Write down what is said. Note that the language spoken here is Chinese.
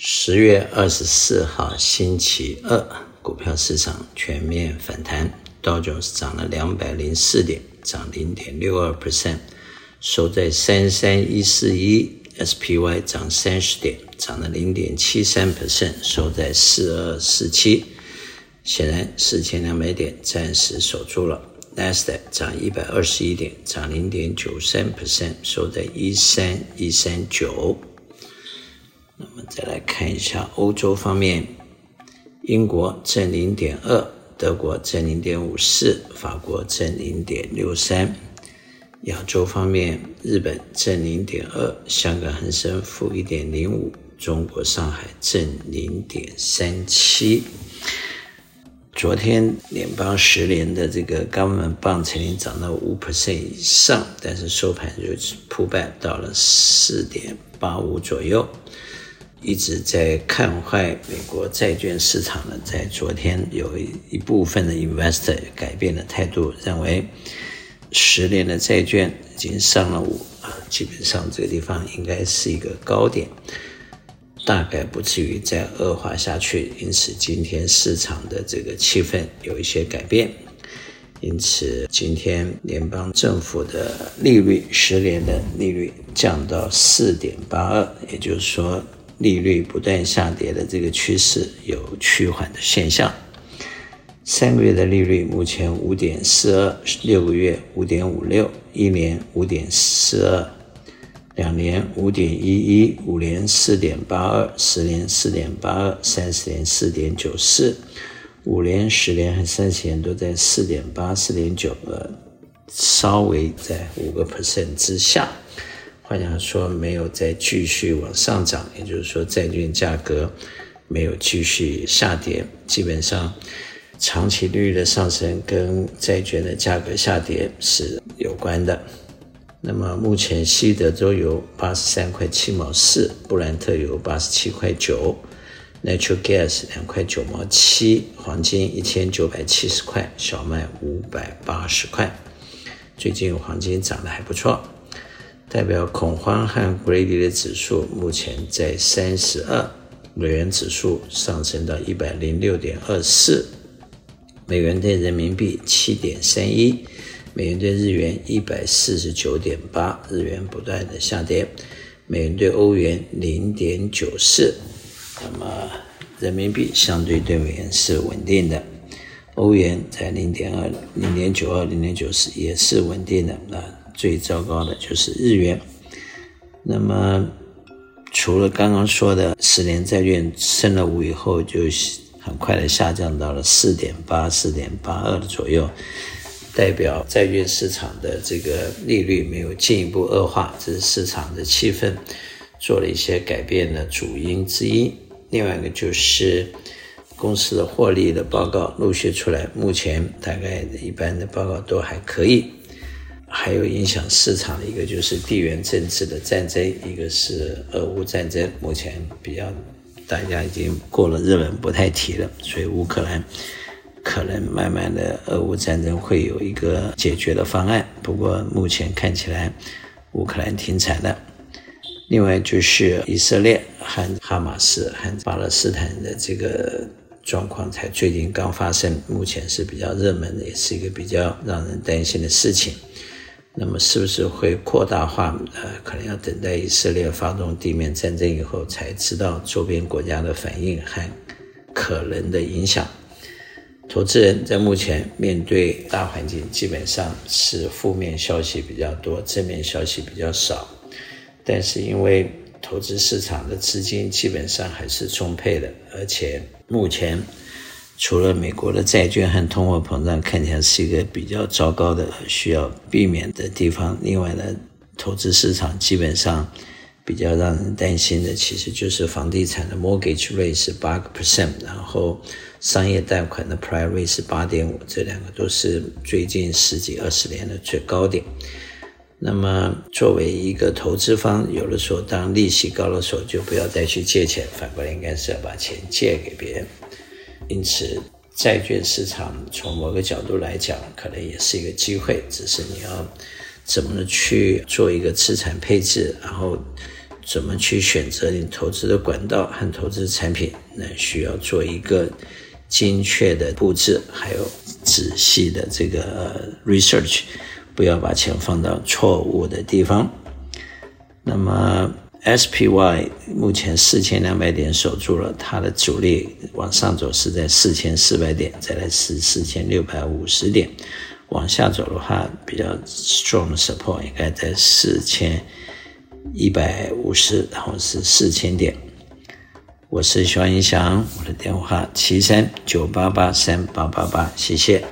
十月二十四号星期二，股票市场全面反弹，道琼斯涨了两百零四点，涨零点六二 percent，收在三三一四一；SPY 涨三十点，涨了零点七三 percent，收在四二四七。显然，四千两百点暂时守住了。Nasdaq 涨一百二十一点，涨零点九三 percent，收在一三一三九。那么再来看一下欧洲方面，英国正零点二，德国正零点五四，法国正零点六三。亚洲方面，日本正零点二，香港恒生负一点零五，中国上海正零点三七。昨天联邦十年的这个 government bond 曾经涨到五 percent 以上，但是收盘就 pull back 到了四点八五左右。一直在看坏美国债券市场呢，在昨天有一一部分的 investor 改变了态度，认为十年的债券已经上了五啊，基本上这个地方应该是一个高点，大概不至于再恶化下去。因此，今天市场的这个气氛有一些改变，因此今天联邦政府的利率，十年的利率降到四点八二，也就是说。利率不断下跌的这个趋势有趋缓的现象。三个月的利率目前五点四二，六个月五点五六，一年五点四二，两年五点一一，五年四点八二，十年四点八二，三十年四点九四，五年、十年和三十年都在四点八、四点九，呃，稍微在五个 percent 之下。换句话说，没有再继续往上涨，也就是说，债券价格没有继续下跌。基本上，长期利率的上升跟债券的价格下跌是有关的。那么，目前西德州油八十三块七毛四，布兰特油八十七块九，Natural Gas 两块九毛七，黄金一千九百七十块，小麦五百八十块。最近黄金涨得还不错。代表恐慌和 greedy 的指数目前在三十二，美元指数上升到一百零六点二四，美元兑人民币七点三一，美元兑日元一百四十九点八，日元不断的下跌，美元兑欧元零点九四，那么人民币相对对美元是稳定的，欧元在零点二、零点九二、零点九四也是稳定的啊。最糟糕的就是日元。那么，除了刚刚说的十年债券升了五以后，就很快的下降到了四点八、四点八二的左右，代表债券市场的这个利率没有进一步恶化，这是市场的气氛做了一些改变的主因之一。另外一个就是公司的获利的报告陆续出来，目前大概一般的报告都还可以。还有影响市场的一个就是地缘政治的战争，一个是俄乌战争，目前比较大家已经过了日本不太提了，所以乌克兰可能慢慢的俄乌战争会有一个解决的方案，不过目前看起来乌克兰挺惨的。另外就是以色列和哈马斯和巴勒斯坦的这个状况才最近刚发生，目前是比较热门的，也是一个比较让人担心的事情。那么是不是会扩大化？呃，可能要等待以色列发动地面战争以后，才知道周边国家的反应和可能的影响。投资人在目前面对大环境，基本上是负面消息比较多，正面消息比较少。但是因为投资市场的资金基本上还是充沛的，而且目前。除了美国的债券和通货膨胀看起来是一个比较糟糕的需要避免的地方，另外呢，投资市场基本上比较让人担心的，其实就是房地产的 mortgage rate 是八个 percent，然后商业贷款的 prime rate 是八点五，这两个都是最近十几二十年的最高点。那么作为一个投资方，有的时候当利息高的时候，就不要再去借钱，反过来应该是要把钱借给别人。因此，债券市场从某个角度来讲，可能也是一个机会，只是你要怎么去做一个资产配置，然后怎么去选择你投资的管道和投资产品，那需要做一个精确的布置，还有仔细的这个 research，不要把钱放到错误的地方。那么 SPY 目前四千两百点守住了，它的主力往上走是在四千四百点，再来是四千六百五十点。往下走的话，比较 strong 的 support 应该在四千一百五十，然后是四千点。我是徐云翔，我的电话七三九八八三八八八，谢谢。